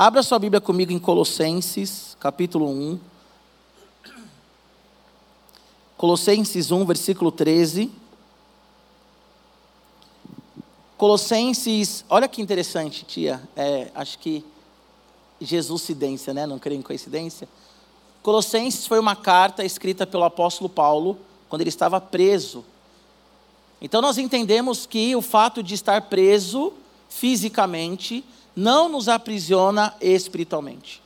Abra sua Bíblia comigo em Colossenses, capítulo 1. Colossenses 1, versículo 13. Colossenses, olha que interessante, tia. É, acho que Jesus cidência, né? Não creio em coincidência. Colossenses foi uma carta escrita pelo apóstolo Paulo quando ele estava preso. Então nós entendemos que o fato de estar preso fisicamente não nos aprisiona espiritualmente.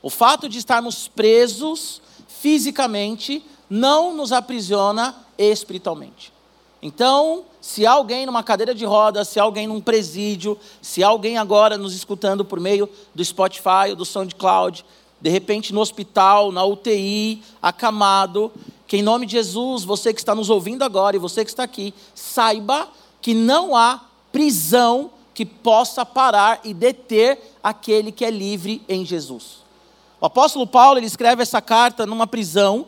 O fato de estarmos presos fisicamente não nos aprisiona espiritualmente. Então, se alguém numa cadeira de rodas, se alguém num presídio, se alguém agora nos escutando por meio do Spotify ou do SoundCloud, de repente no hospital, na UTI, acamado, que em nome de Jesus, você que está nos ouvindo agora e você que está aqui, saiba que não há prisão que possa parar e deter aquele que é livre em Jesus. O apóstolo Paulo ele escreve essa carta numa prisão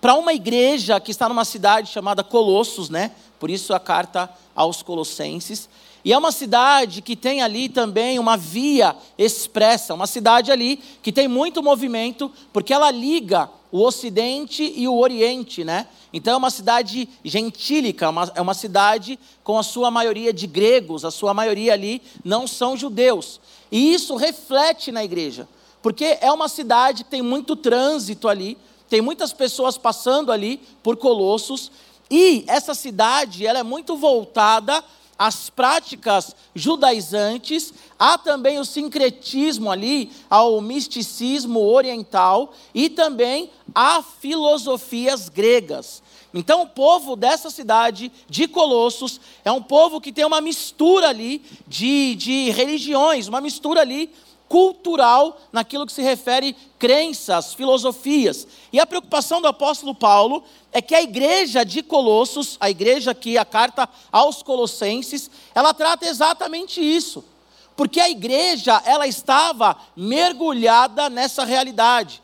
para uma igreja que está numa cidade chamada Colossos, né? Por isso a carta aos Colossenses. E é uma cidade que tem ali também uma via expressa, uma cidade ali que tem muito movimento, porque ela liga o Ocidente e o Oriente, né? Então é uma cidade gentílica, uma, é uma cidade com a sua maioria de gregos, a sua maioria ali não são judeus. E isso reflete na igreja, porque é uma cidade que tem muito trânsito ali, tem muitas pessoas passando ali por Colossos, e essa cidade ela é muito voltada às práticas judaizantes, há também o sincretismo ali, ao misticismo oriental e também a filosofias gregas. Então, o povo dessa cidade de Colossos é um povo que tem uma mistura ali de, de religiões, uma mistura ali cultural naquilo que se refere crenças, filosofias. E a preocupação do apóstolo Paulo é que a igreja de Colossos, a igreja que a carta aos Colossenses, ela trata exatamente isso. Porque a igreja, ela estava mergulhada nessa realidade.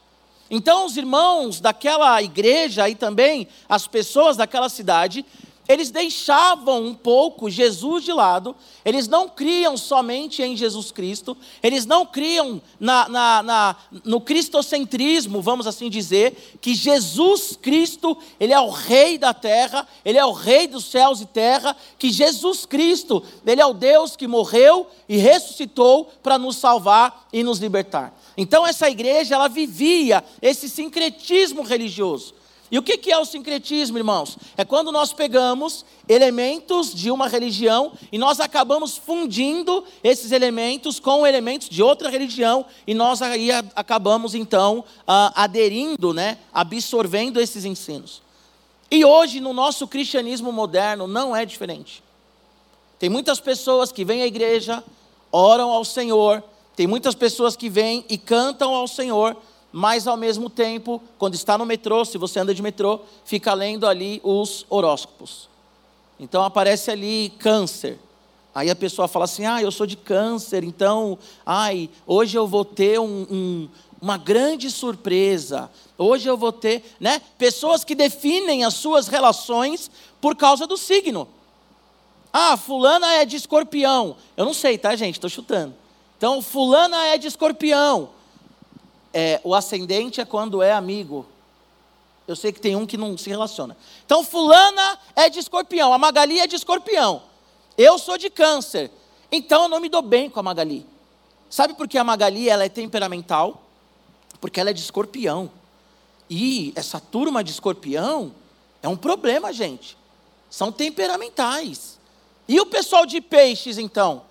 Então, os irmãos daquela igreja e também as pessoas daquela cidade eles deixavam um pouco Jesus de lado, eles não criam somente em Jesus Cristo, eles não criam na, na, na, no cristocentrismo, vamos assim dizer, que Jesus Cristo, Ele é o Rei da terra, Ele é o Rei dos céus e terra, que Jesus Cristo, Ele é o Deus que morreu e ressuscitou para nos salvar e nos libertar. Então essa igreja, ela vivia esse sincretismo religioso. E o que é o sincretismo, irmãos? É quando nós pegamos elementos de uma religião e nós acabamos fundindo esses elementos com elementos de outra religião e nós aí acabamos então aderindo, né, absorvendo esses ensinos. E hoje no nosso cristianismo moderno não é diferente. Tem muitas pessoas que vêm à igreja, oram ao Senhor, tem muitas pessoas que vêm e cantam ao Senhor, mas ao mesmo tempo, quando está no metrô, se você anda de metrô, fica lendo ali os horóscopos. Então aparece ali câncer. Aí a pessoa fala assim: ah, eu sou de câncer, então, ai, hoje eu vou ter um, um, uma grande surpresa. Hoje eu vou ter, né? Pessoas que definem as suas relações por causa do signo. Ah, fulana é de escorpião. Eu não sei, tá, gente? Estou chutando. Então, fulana é de escorpião é, o ascendente é quando é amigo. Eu sei que tem um que não se relaciona. Então, fulana é de escorpião, a Magali é de escorpião. Eu sou de câncer. Então eu não me dou bem com a Magali. Sabe por que a Magali ela é temperamental? Porque ela é de escorpião. E essa turma de escorpião é um problema, gente. São temperamentais. E o pessoal de peixes, então?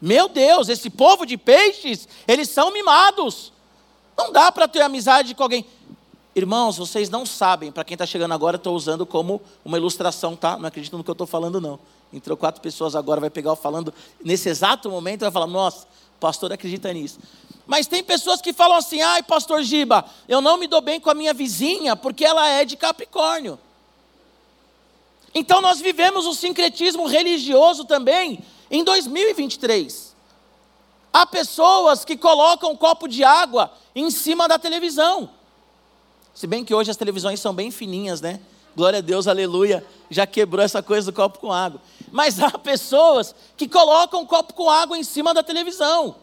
Meu Deus, esse povo de peixes, eles são mimados. Não dá para ter amizade com alguém. Irmãos, vocês não sabem, para quem está chegando agora, estou usando como uma ilustração, tá? Não acredito no que eu estou falando, não. Entrou quatro pessoas agora, vai pegar o falando nesse exato momento, vai falar, nossa, pastor acredita nisso. Mas tem pessoas que falam assim, ai, pastor Giba, eu não me dou bem com a minha vizinha porque ela é de Capricórnio. Então nós vivemos o sincretismo religioso também em 2023. Há pessoas que colocam um copo de água em cima da televisão. Se bem que hoje as televisões são bem fininhas, né? Glória a Deus, aleluia. Já quebrou essa coisa do copo com água. Mas há pessoas que colocam um copo com água em cima da televisão.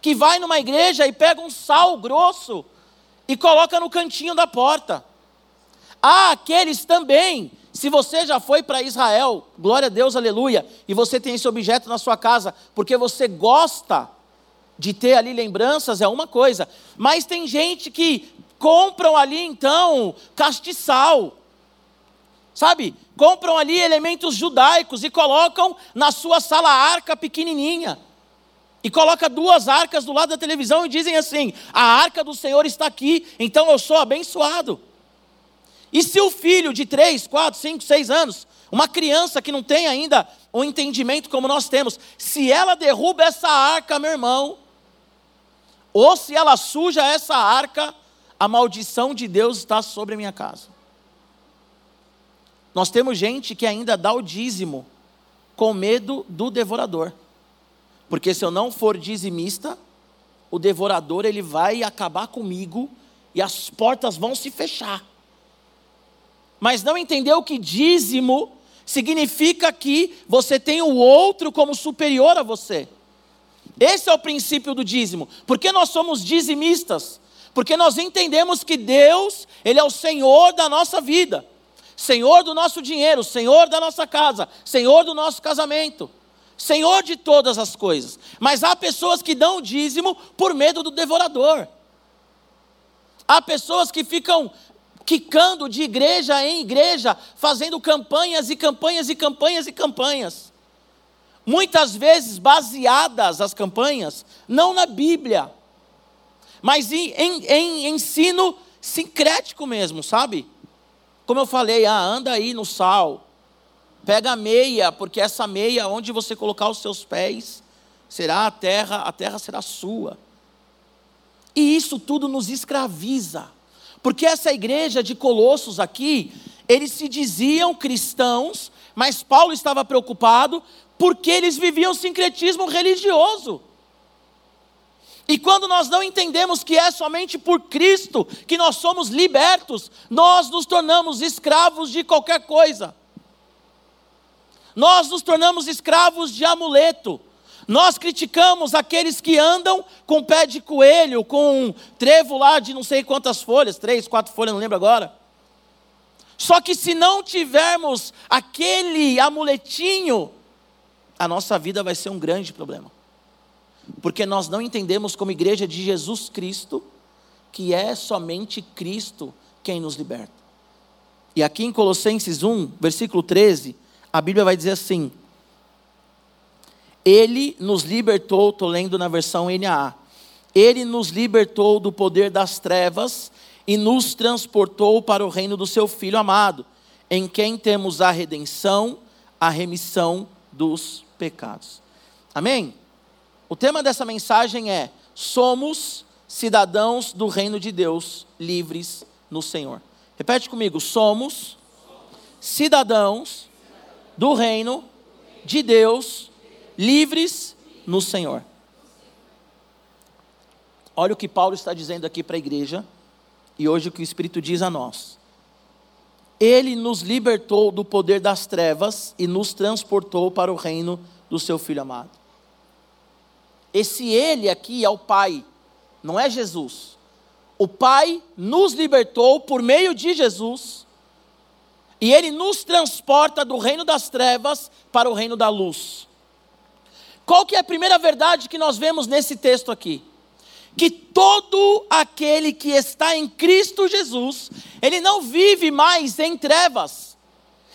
que vai numa igreja e pega um sal grosso e coloca no cantinho da porta. Há aqueles também, se você já foi para Israel, glória a Deus, aleluia, e você tem esse objeto na sua casa, porque você gosta de ter ali lembranças, é uma coisa, mas tem gente que compram ali então castiçal, sabe? Compram ali elementos judaicos e colocam na sua sala arca pequenininha. E coloca duas arcas do lado da televisão e dizem assim: a arca do Senhor está aqui, então eu sou abençoado. E se o filho de 3, 4, 5, 6 anos, uma criança que não tem ainda um entendimento como nós temos, se ela derruba essa arca, meu irmão, ou se ela suja essa arca, a maldição de Deus está sobre a minha casa. Nós temos gente que ainda dá o dízimo com medo do devorador. Porque se eu não for dizimista, o devorador ele vai acabar comigo e as portas vão se fechar. Mas não entendeu que dízimo significa que você tem o outro como superior a você. Esse é o princípio do dízimo. Porque nós somos dizimistas? Porque nós entendemos que Deus, ele é o Senhor da nossa vida. Senhor do nosso dinheiro, Senhor da nossa casa, Senhor do nosso casamento. Senhor de todas as coisas. Mas há pessoas que dão dízimo por medo do devorador. Há pessoas que ficam quicando de igreja em igreja, fazendo campanhas e campanhas e campanhas e campanhas. Muitas vezes baseadas as campanhas, não na Bíblia, mas em, em, em ensino sincrético mesmo, sabe? Como eu falei, ah, anda aí no sal, Pega a meia, porque essa meia, onde você colocar os seus pés, será a terra, a terra será sua. E isso tudo nos escraviza. Porque essa igreja de Colossos aqui, eles se diziam cristãos, mas Paulo estava preocupado porque eles viviam sincretismo religioso. E quando nós não entendemos que é somente por Cristo que nós somos libertos, nós nos tornamos escravos de qualquer coisa nós nos tornamos escravos de amuleto. Nós criticamos aqueles que andam com pé de coelho, com um trevo lá de não sei quantas folhas, três, quatro folhas, não lembro agora. Só que se não tivermos aquele amuletinho, a nossa vida vai ser um grande problema. Porque nós não entendemos como igreja de Jesus Cristo que é somente Cristo quem nos liberta. E aqui em Colossenses 1, versículo 13, a Bíblia vai dizer assim: Ele nos libertou, estou lendo na versão NAA, Ele nos libertou do poder das trevas e nos transportou para o reino do seu Filho amado, em quem temos a redenção, a remissão dos pecados. Amém? O tema dessa mensagem é: somos cidadãos do reino de Deus, livres no Senhor. Repete comigo: somos cidadãos do reino de Deus, livres no Senhor. Olha o que Paulo está dizendo aqui para a igreja, e hoje o que o Espírito diz a nós. Ele nos libertou do poder das trevas e nos transportou para o reino do seu Filho amado. Esse Ele aqui é o Pai, não é Jesus. O Pai nos libertou por meio de Jesus e ele nos transporta do reino das trevas para o reino da luz. Qual que é a primeira verdade que nós vemos nesse texto aqui? Que todo aquele que está em Cristo Jesus, ele não vive mais em trevas.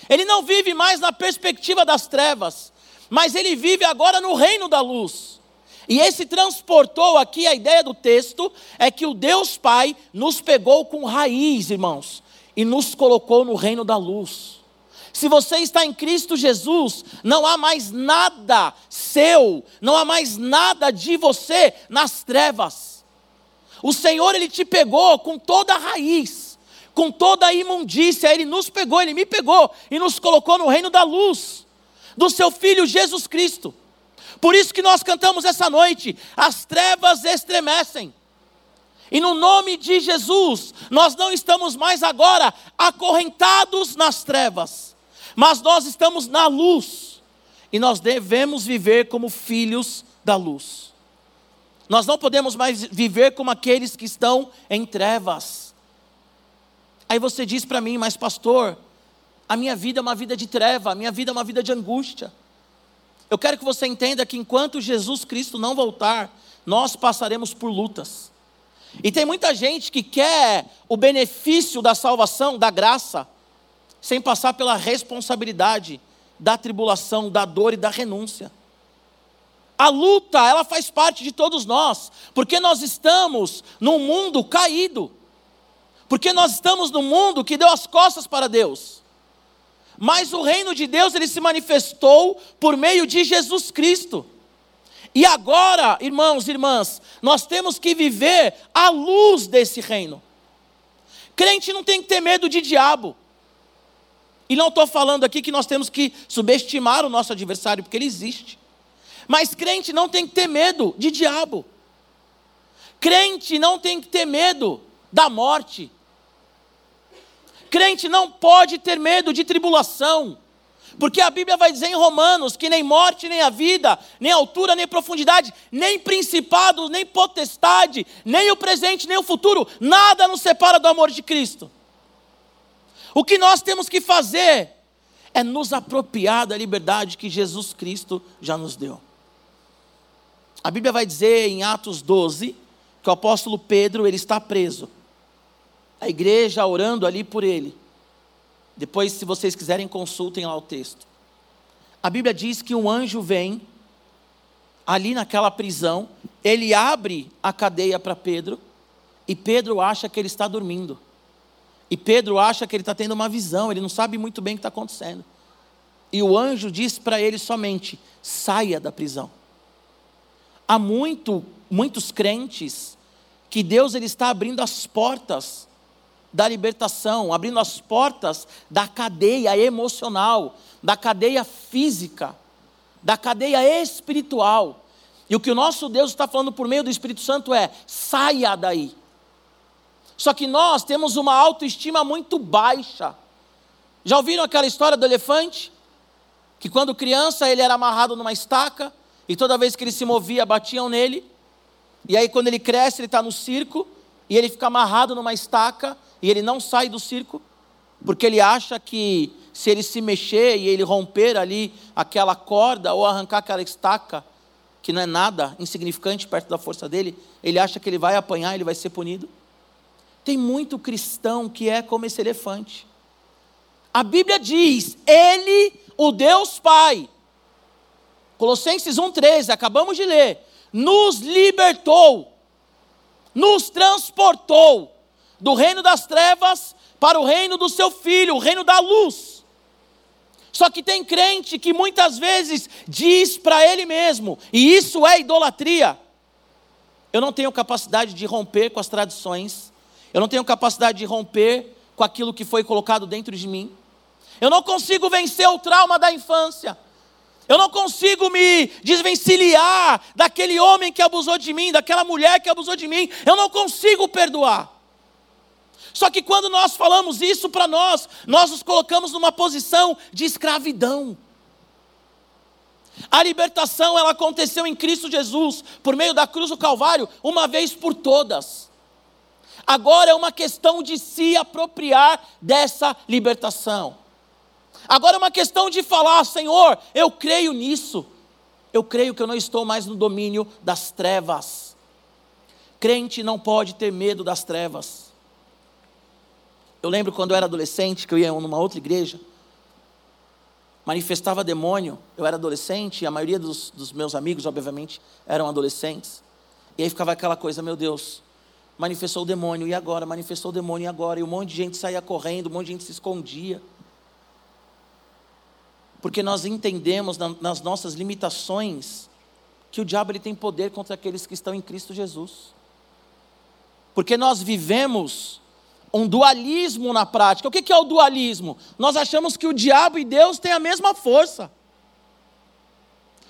Ele não vive mais na perspectiva das trevas, mas ele vive agora no reino da luz. E esse transportou aqui a ideia do texto é que o Deus Pai nos pegou com raiz, irmãos e nos colocou no reino da luz. Se você está em Cristo Jesus, não há mais nada seu, não há mais nada de você nas trevas. O Senhor, Ele te pegou com toda a raiz, com toda a imundícia, Ele nos pegou, Ele me pegou e nos colocou no reino da luz, do Seu Filho Jesus Cristo. Por isso que nós cantamos essa noite: as trevas estremecem e no nome de Jesus, nós não estamos mais agora acorrentados nas trevas, mas nós estamos na luz. E nós devemos viver como filhos da luz. Nós não podemos mais viver como aqueles que estão em trevas. Aí você diz para mim, mas pastor, a minha vida é uma vida de treva, a minha vida é uma vida de angústia. Eu quero que você entenda que enquanto Jesus Cristo não voltar, nós passaremos por lutas. E tem muita gente que quer o benefício da salvação, da graça, sem passar pela responsabilidade da tribulação, da dor e da renúncia. A luta, ela faz parte de todos nós, porque nós estamos num mundo caído. Porque nós estamos num mundo que deu as costas para Deus. Mas o reino de Deus ele se manifestou por meio de Jesus Cristo. E agora, irmãos e irmãs, nós temos que viver à luz desse reino. Crente não tem que ter medo de diabo. E não estou falando aqui que nós temos que subestimar o nosso adversário, porque ele existe. Mas crente não tem que ter medo de diabo. Crente não tem que ter medo da morte. Crente não pode ter medo de tribulação. Porque a Bíblia vai dizer em Romanos que nem morte, nem a vida, nem altura, nem profundidade, nem principado, nem potestade, nem o presente, nem o futuro, nada nos separa do amor de Cristo. O que nós temos que fazer é nos apropriar da liberdade que Jesus Cristo já nos deu. A Bíblia vai dizer em Atos 12 que o apóstolo Pedro ele está preso a igreja orando ali por ele. Depois, se vocês quiserem, consultem lá o texto. A Bíblia diz que um anjo vem ali naquela prisão, ele abre a cadeia para Pedro, e Pedro acha que ele está dormindo. E Pedro acha que ele está tendo uma visão, ele não sabe muito bem o que está acontecendo. E o anjo diz para ele somente: saia da prisão. Há muito, muitos crentes que Deus ele está abrindo as portas da libertação, abrindo as portas da cadeia emocional, da cadeia física, da cadeia espiritual. E o que o nosso Deus está falando por meio do Espírito Santo é: saia daí. Só que nós temos uma autoestima muito baixa. Já ouviram aquela história do elefante? Que quando criança ele era amarrado numa estaca e toda vez que ele se movia batiam nele. E aí quando ele cresce ele está no circo e ele fica amarrado numa estaca e ele não sai do circo, porque ele acha que se ele se mexer e ele romper ali aquela corda ou arrancar aquela estaca, que não é nada insignificante perto da força dele, ele acha que ele vai apanhar, ele vai ser punido. Tem muito cristão que é como esse elefante. A Bíblia diz: Ele, o Deus Pai, Colossenses 1,13, acabamos de ler, nos libertou, nos transportou do reino das trevas para o reino do seu filho, o reino da luz. Só que tem crente que muitas vezes diz para ele mesmo, e isso é idolatria. Eu não tenho capacidade de romper com as tradições, eu não tenho capacidade de romper com aquilo que foi colocado dentro de mim. Eu não consigo vencer o trauma da infância. Eu não consigo me desvencilhar daquele homem que abusou de mim, daquela mulher que abusou de mim. Eu não consigo perdoar. Só que quando nós falamos isso para nós, nós nos colocamos numa posição de escravidão. A libertação ela aconteceu em Cristo Jesus, por meio da cruz do Calvário, uma vez por todas. Agora é uma questão de se apropriar dessa libertação. Agora é uma questão de falar, Senhor, eu creio nisso. Eu creio que eu não estou mais no domínio das trevas. Crente não pode ter medo das trevas. Eu lembro quando eu era adolescente, que eu ia numa outra igreja, manifestava demônio. Eu era adolescente, e a maioria dos, dos meus amigos, obviamente, eram adolescentes. E aí ficava aquela coisa, meu Deus, manifestou o demônio, e agora? Manifestou o demônio, e agora? E um monte de gente saía correndo, um monte de gente se escondia. Porque nós entendemos nas nossas limitações que o diabo ele tem poder contra aqueles que estão em Cristo Jesus. Porque nós vivemos um dualismo na prática. O que é o dualismo? Nós achamos que o diabo e Deus têm a mesma força.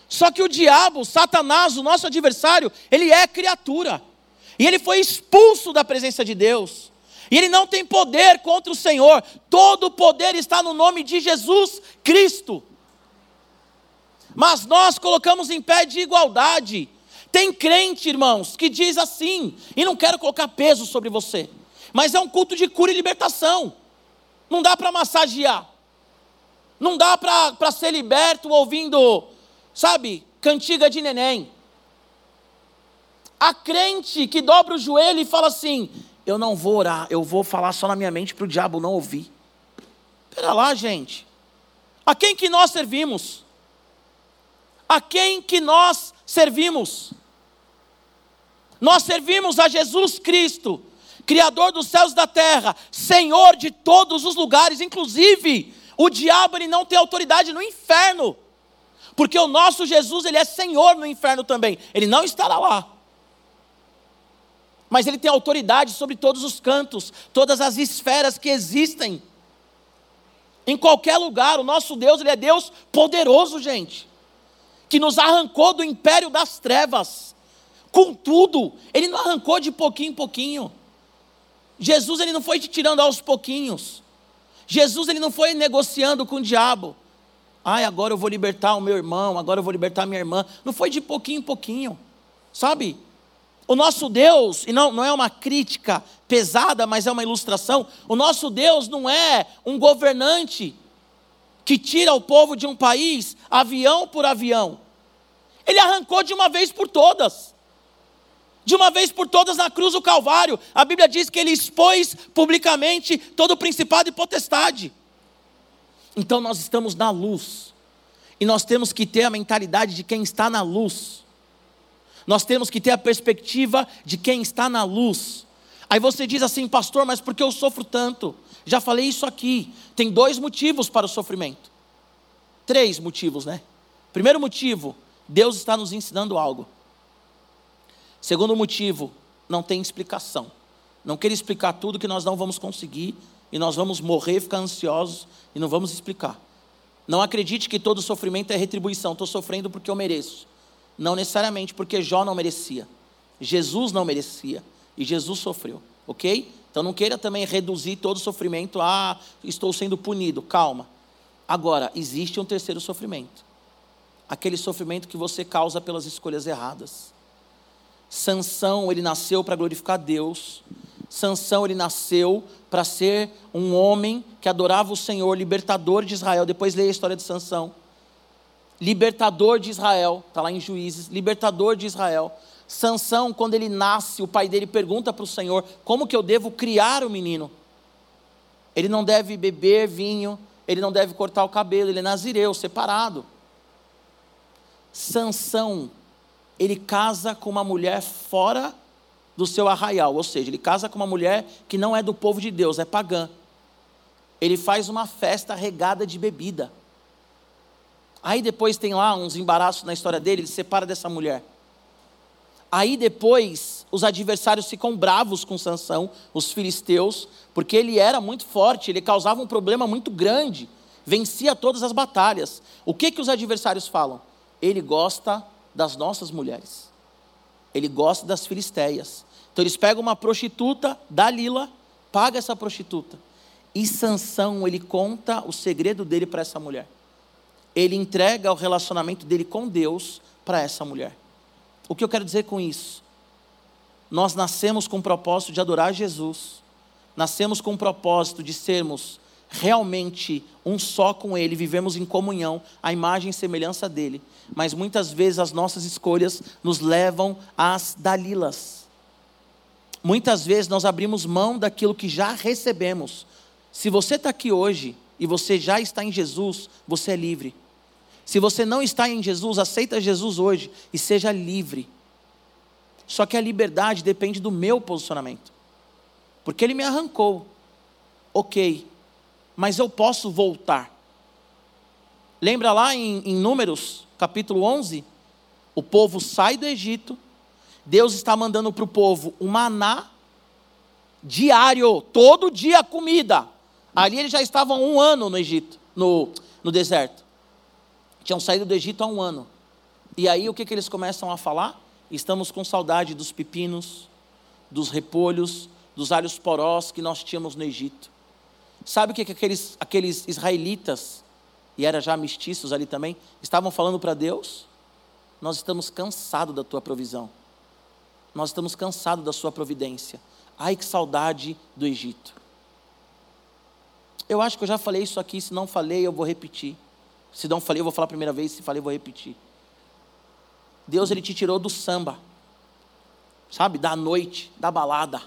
Só que o diabo, Satanás, o nosso adversário, ele é criatura. E ele foi expulso da presença de Deus. E ele não tem poder contra o Senhor. Todo o poder está no nome de Jesus Cristo. Mas nós colocamos em pé de igualdade Tem crente, irmãos, que diz assim, e não quero colocar peso sobre você, mas é um culto de cura e libertação. Não dá para massagear, não dá para ser liberto ouvindo, sabe, cantiga de neném. A crente que dobra o joelho e fala assim: Eu não vou orar, eu vou falar só na minha mente para o diabo não ouvir. Espera lá, gente. A quem que nós servimos? A quem que nós servimos? Nós servimos a Jesus Cristo, Criador dos céus e da terra, Senhor de todos os lugares, inclusive o diabo ele não tem autoridade no inferno, porque o nosso Jesus ele é Senhor no inferno também, ele não estará lá mas ele tem autoridade sobre todos os cantos, todas as esferas que existem. Em qualquer lugar, o nosso Deus, ele é Deus poderoso, gente, que nos arrancou do império das trevas. Contudo, ele não arrancou de pouquinho em pouquinho. Jesus ele não foi te tirando aos pouquinhos. Jesus ele não foi negociando com o diabo. Ai, agora eu vou libertar o meu irmão, agora eu vou libertar a minha irmã. Não foi de pouquinho em pouquinho. Sabe? O nosso Deus, e não, não é uma crítica pesada, mas é uma ilustração, o nosso Deus não é um governante que tira o povo de um país avião por avião. Ele arrancou de uma vez por todas. De uma vez por todas na cruz do Calvário. A Bíblia diz que ele expôs publicamente todo o principado e potestade. Então nós estamos na luz. E nós temos que ter a mentalidade de quem está na luz. Nós temos que ter a perspectiva de quem está na luz. Aí você diz assim, pastor, mas por que eu sofro tanto? Já falei isso aqui. Tem dois motivos para o sofrimento. Três motivos, né? Primeiro motivo, Deus está nos ensinando algo. Segundo motivo, não tem explicação. Não quer explicar tudo que nós não vamos conseguir e nós vamos morrer, ficar ansiosos e não vamos explicar. Não acredite que todo sofrimento é retribuição. Estou sofrendo porque eu mereço. Não necessariamente porque Jó não merecia. Jesus não merecia. E Jesus sofreu. Ok? Então não queira também reduzir todo o sofrimento a ah, estou sendo punido. Calma. Agora, existe um terceiro sofrimento. Aquele sofrimento que você causa pelas escolhas erradas. Sansão, ele nasceu para glorificar Deus. Sansão, ele nasceu para ser um homem que adorava o Senhor, libertador de Israel. Depois leia a história de Sansão libertador de Israel, está lá em Juízes, libertador de Israel. Sansão, quando ele nasce, o pai dele pergunta para o Senhor: como que eu devo criar o menino? Ele não deve beber vinho, ele não deve cortar o cabelo, ele é nazireu, separado. Sansão, ele casa com uma mulher fora do seu arraial, ou seja, ele casa com uma mulher que não é do povo de Deus, é pagã. Ele faz uma festa regada de bebida. Aí depois tem lá uns embaraços na história dele, ele se separa dessa mulher. Aí depois os adversários ficam bravos com Sansão, os filisteus, porque ele era muito forte, ele causava um problema muito grande, vencia todas as batalhas. O que que os adversários falam? Ele gosta das nossas mulheres. Ele gosta das filisteias. Então eles pegam uma prostituta, Dalila, paga essa prostituta. E Sansão, ele conta o segredo dele para essa mulher ele entrega o relacionamento dele com Deus para essa mulher. O que eu quero dizer com isso? Nós nascemos com o propósito de adorar Jesus, nascemos com o propósito de sermos realmente um só com Ele, vivemos em comunhão, a imagem e semelhança dele, mas muitas vezes as nossas escolhas nos levam às dalilas. Muitas vezes nós abrimos mão daquilo que já recebemos. Se você está aqui hoje e você já está em Jesus, você é livre. Se você não está em Jesus, aceita Jesus hoje e seja livre. Só que a liberdade depende do meu posicionamento. Porque ele me arrancou. Ok. Mas eu posso voltar. Lembra lá em, em Números, capítulo 11? O povo sai do Egito. Deus está mandando para o povo um maná diário, todo dia comida. Ali eles já estavam um ano no Egito, no, no deserto. Tinham saído do Egito há um ano. E aí o que, que eles começam a falar? Estamos com saudade dos pepinos, dos repolhos, dos alhos porós que nós tínhamos no Egito. Sabe o que, que aqueles, aqueles israelitas, e era já mestiços ali também, estavam falando para Deus? nós estamos cansados da tua provisão. Nós estamos cansados da sua providência. Ai, que saudade do Egito. Eu acho que eu já falei isso aqui, se não falei, eu vou repetir. Se não falei, eu vou falar a primeira vez, se falei, eu vou repetir. Deus, Ele te tirou do samba, sabe, da noite, da balada.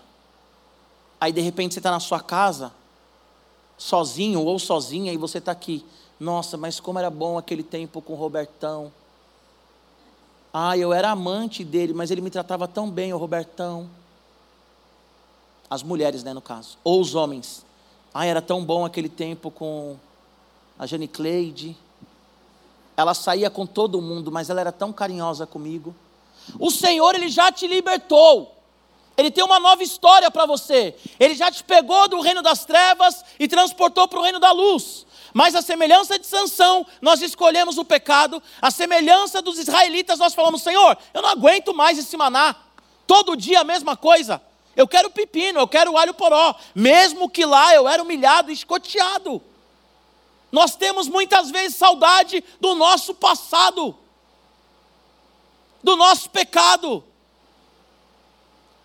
Aí, de repente, você está na sua casa, sozinho ou sozinha, e você está aqui. Nossa, mas como era bom aquele tempo com o Robertão. Ah, eu era amante dele, mas ele me tratava tão bem, o Robertão. As mulheres, né, no caso. Ou os homens. Ah, era tão bom aquele tempo com a Jane Cleide. Ela saía com todo mundo, mas ela era tão carinhosa comigo. O Senhor, Ele já te libertou. Ele tem uma nova história para você. Ele já te pegou do reino das trevas e transportou para o reino da luz. Mas a semelhança de Sansão, nós escolhemos o pecado. A semelhança dos israelitas, nós falamos: Senhor, eu não aguento mais esse maná. Todo dia a mesma coisa. Eu quero pepino, eu quero alho poró. Mesmo que lá eu era humilhado e escoteado. Nós temos muitas vezes saudade do nosso passado, do nosso pecado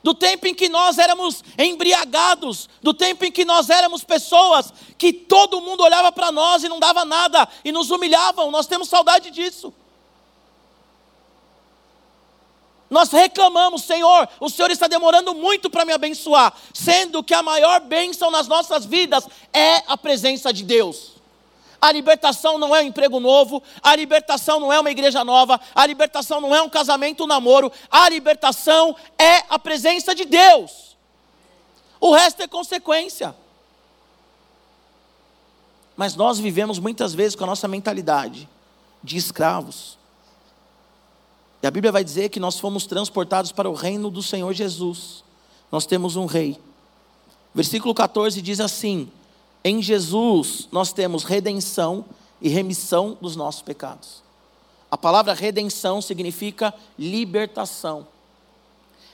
do tempo em que nós éramos embriagados, do tempo em que nós éramos pessoas que todo mundo olhava para nós e não dava nada e nos humilhavam, nós temos saudade disso. Nós reclamamos, Senhor, o Senhor está demorando muito para me abençoar, sendo que a maior bênção nas nossas vidas é a presença de Deus. A libertação não é um emprego novo, a libertação não é uma igreja nova, a libertação não é um casamento, um namoro, a libertação é a presença de Deus. O resto é consequência. Mas nós vivemos muitas vezes com a nossa mentalidade de escravos. E a Bíblia vai dizer que nós fomos transportados para o reino do Senhor Jesus. Nós temos um rei. Versículo 14 diz assim: em Jesus nós temos redenção e remissão dos nossos pecados. A palavra redenção significa libertação.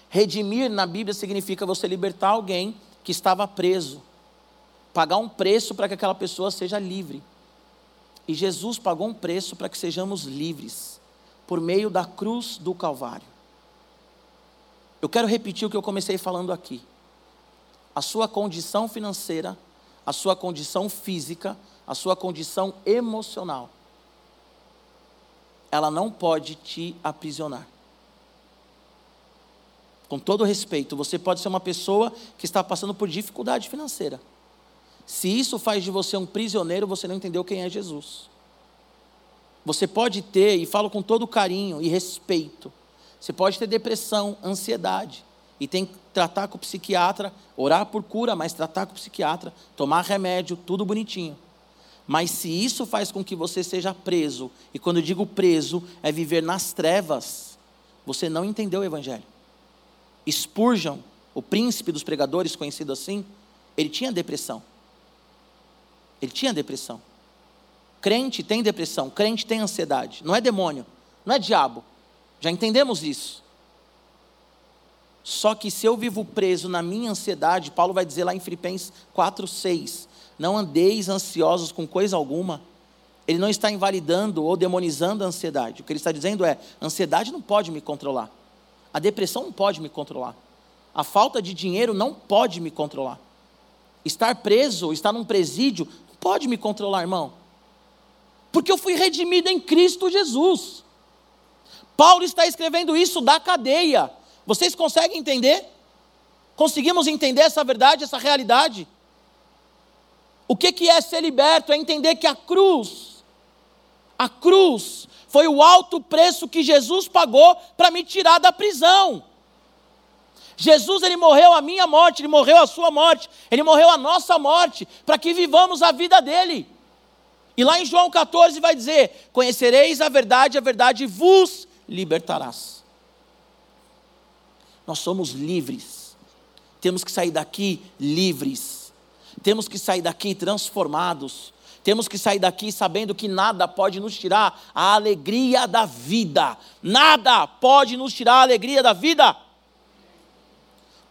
Redimir na Bíblia significa você libertar alguém que estava preso, pagar um preço para que aquela pessoa seja livre. E Jesus pagou um preço para que sejamos livres, por meio da cruz do Calvário. Eu quero repetir o que eu comecei falando aqui. A sua condição financeira a sua condição física, a sua condição emocional. Ela não pode te aprisionar. Com todo respeito, você pode ser uma pessoa que está passando por dificuldade financeira. Se isso faz de você um prisioneiro, você não entendeu quem é Jesus. Você pode ter, e falo com todo carinho e respeito, você pode ter depressão, ansiedade e tem que tratar com o psiquiatra, orar por cura, mas tratar com o psiquiatra, tomar remédio, tudo bonitinho. Mas se isso faz com que você seja preso, e quando eu digo preso, é viver nas trevas, você não entendeu o Evangelho. Spurgeon, o príncipe dos pregadores, conhecido assim, ele tinha depressão. Ele tinha depressão. Crente tem depressão, crente tem ansiedade. Não é demônio, não é diabo. Já entendemos isso. Só que se eu vivo preso na minha ansiedade, Paulo vai dizer lá em Filipenses 4:6, não andeis ansiosos com coisa alguma. Ele não está invalidando ou demonizando a ansiedade. O que ele está dizendo é: a ansiedade não pode me controlar. A depressão não pode me controlar. A falta de dinheiro não pode me controlar. Estar preso, estar num presídio, não pode me controlar, irmão. Porque eu fui redimido em Cristo Jesus. Paulo está escrevendo isso da cadeia. Vocês conseguem entender? Conseguimos entender essa verdade, essa realidade? O que, que é ser liberto? É entender que a cruz, a cruz, foi o alto preço que Jesus pagou para me tirar da prisão. Jesus, ele morreu a minha morte, ele morreu a sua morte, ele morreu a nossa morte, para que vivamos a vida dele. E lá em João 14 vai dizer: Conhecereis a verdade, a verdade vos libertarás. Nós somos livres. Temos que sair daqui livres. Temos que sair daqui transformados. Temos que sair daqui sabendo que nada pode nos tirar a alegria da vida. Nada pode nos tirar a alegria da vida.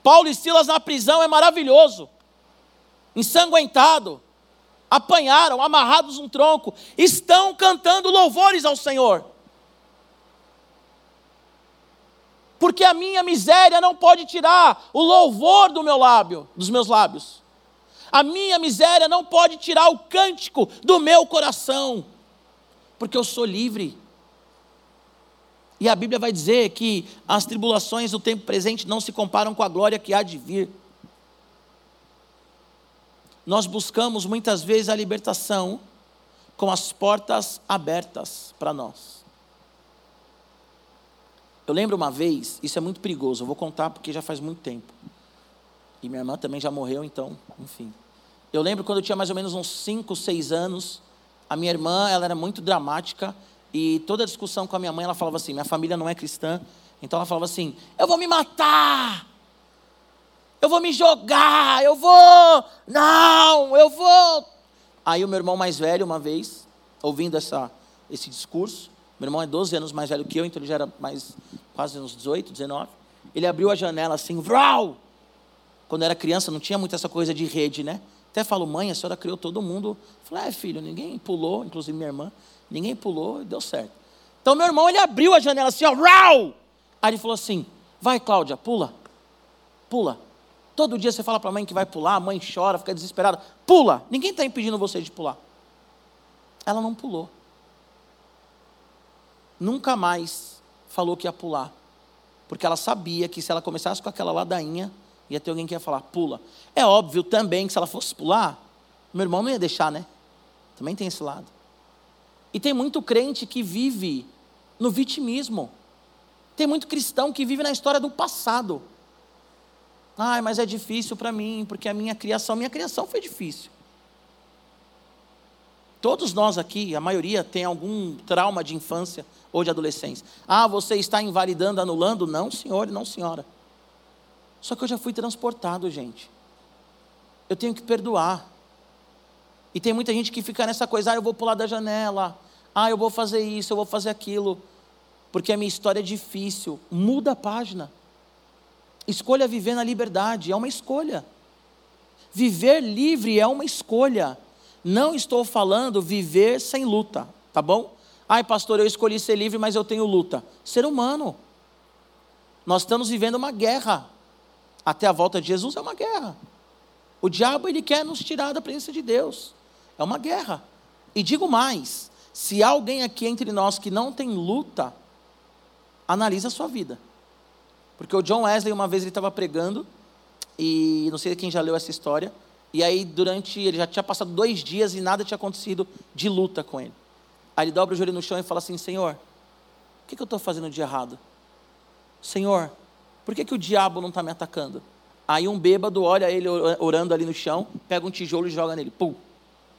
Paulo e Silas na prisão é maravilhoso. Ensanguentado, apanharam, amarrados um tronco, estão cantando louvores ao Senhor. Porque a minha miséria não pode tirar o louvor do meu lábio, dos meus lábios. A minha miséria não pode tirar o cântico do meu coração, porque eu sou livre. E a Bíblia vai dizer que as tribulações do tempo presente não se comparam com a glória que há de vir. Nós buscamos muitas vezes a libertação com as portas abertas para nós. Eu lembro uma vez, isso é muito perigoso, eu vou contar porque já faz muito tempo. E minha irmã também já morreu, então, enfim. Eu lembro quando eu tinha mais ou menos uns 5, 6 anos, a minha irmã, ela era muito dramática e toda discussão com a minha mãe, ela falava assim: minha família não é cristã, então ela falava assim: eu vou me matar, eu vou me jogar, eu vou, não, eu vou. Aí o meu irmão mais velho, uma vez, ouvindo essa, esse discurso, meu irmão é 12 anos mais velho que eu, então ele já era mais, quase uns 18, 19. Ele abriu a janela assim, vrau! Quando era criança não tinha muito essa coisa de rede, né? Até falo, mãe, a senhora criou todo mundo. Eu falei, é filho, ninguém pulou, inclusive minha irmã, ninguém pulou e deu certo. Então meu irmão, ele abriu a janela assim, ó, rau! Aí ele falou assim, vai Cláudia, pula, pula. Todo dia você fala para a mãe que vai pular, a mãe chora, fica desesperada. Pula! Ninguém está impedindo você de pular. Ela não pulou. Nunca mais falou que ia pular. Porque ela sabia que se ela começasse com aquela ladainha, ia ter alguém que ia falar, pula. É óbvio também que se ela fosse pular, meu irmão não ia deixar, né? Também tem esse lado. E tem muito crente que vive no vitimismo. Tem muito cristão que vive na história do passado. Ai, mas é difícil para mim, porque a minha criação, minha criação foi difícil. Todos nós aqui, a maioria, tem algum trauma de infância ou de adolescência. Ah, você está invalidando, anulando? Não, senhor, não, senhora. Só que eu já fui transportado, gente. Eu tenho que perdoar. E tem muita gente que fica nessa coisa, ah, eu vou pular da janela, ah, eu vou fazer isso, eu vou fazer aquilo, porque a minha história é difícil. Muda a página. Escolha viver na liberdade, é uma escolha. Viver livre é uma escolha. Não estou falando viver sem luta, tá bom? Ai, pastor, eu escolhi ser livre, mas eu tenho luta. Ser humano. Nós estamos vivendo uma guerra até a volta de Jesus é uma guerra. O diabo ele quer nos tirar da presença de Deus. É uma guerra. E digo mais, se há alguém aqui entre nós que não tem luta, analisa a sua vida. Porque o John Wesley uma vez ele estava pregando e não sei quem já leu essa história. E aí durante ele já tinha passado dois dias e nada tinha acontecido de luta com ele. Aí ele dobra o joelho no chão e fala assim: Senhor, o que, que eu estou fazendo de errado? Senhor, por que, que o diabo não está me atacando? Aí um bêbado olha ele orando ali no chão, pega um tijolo e joga nele. Pum.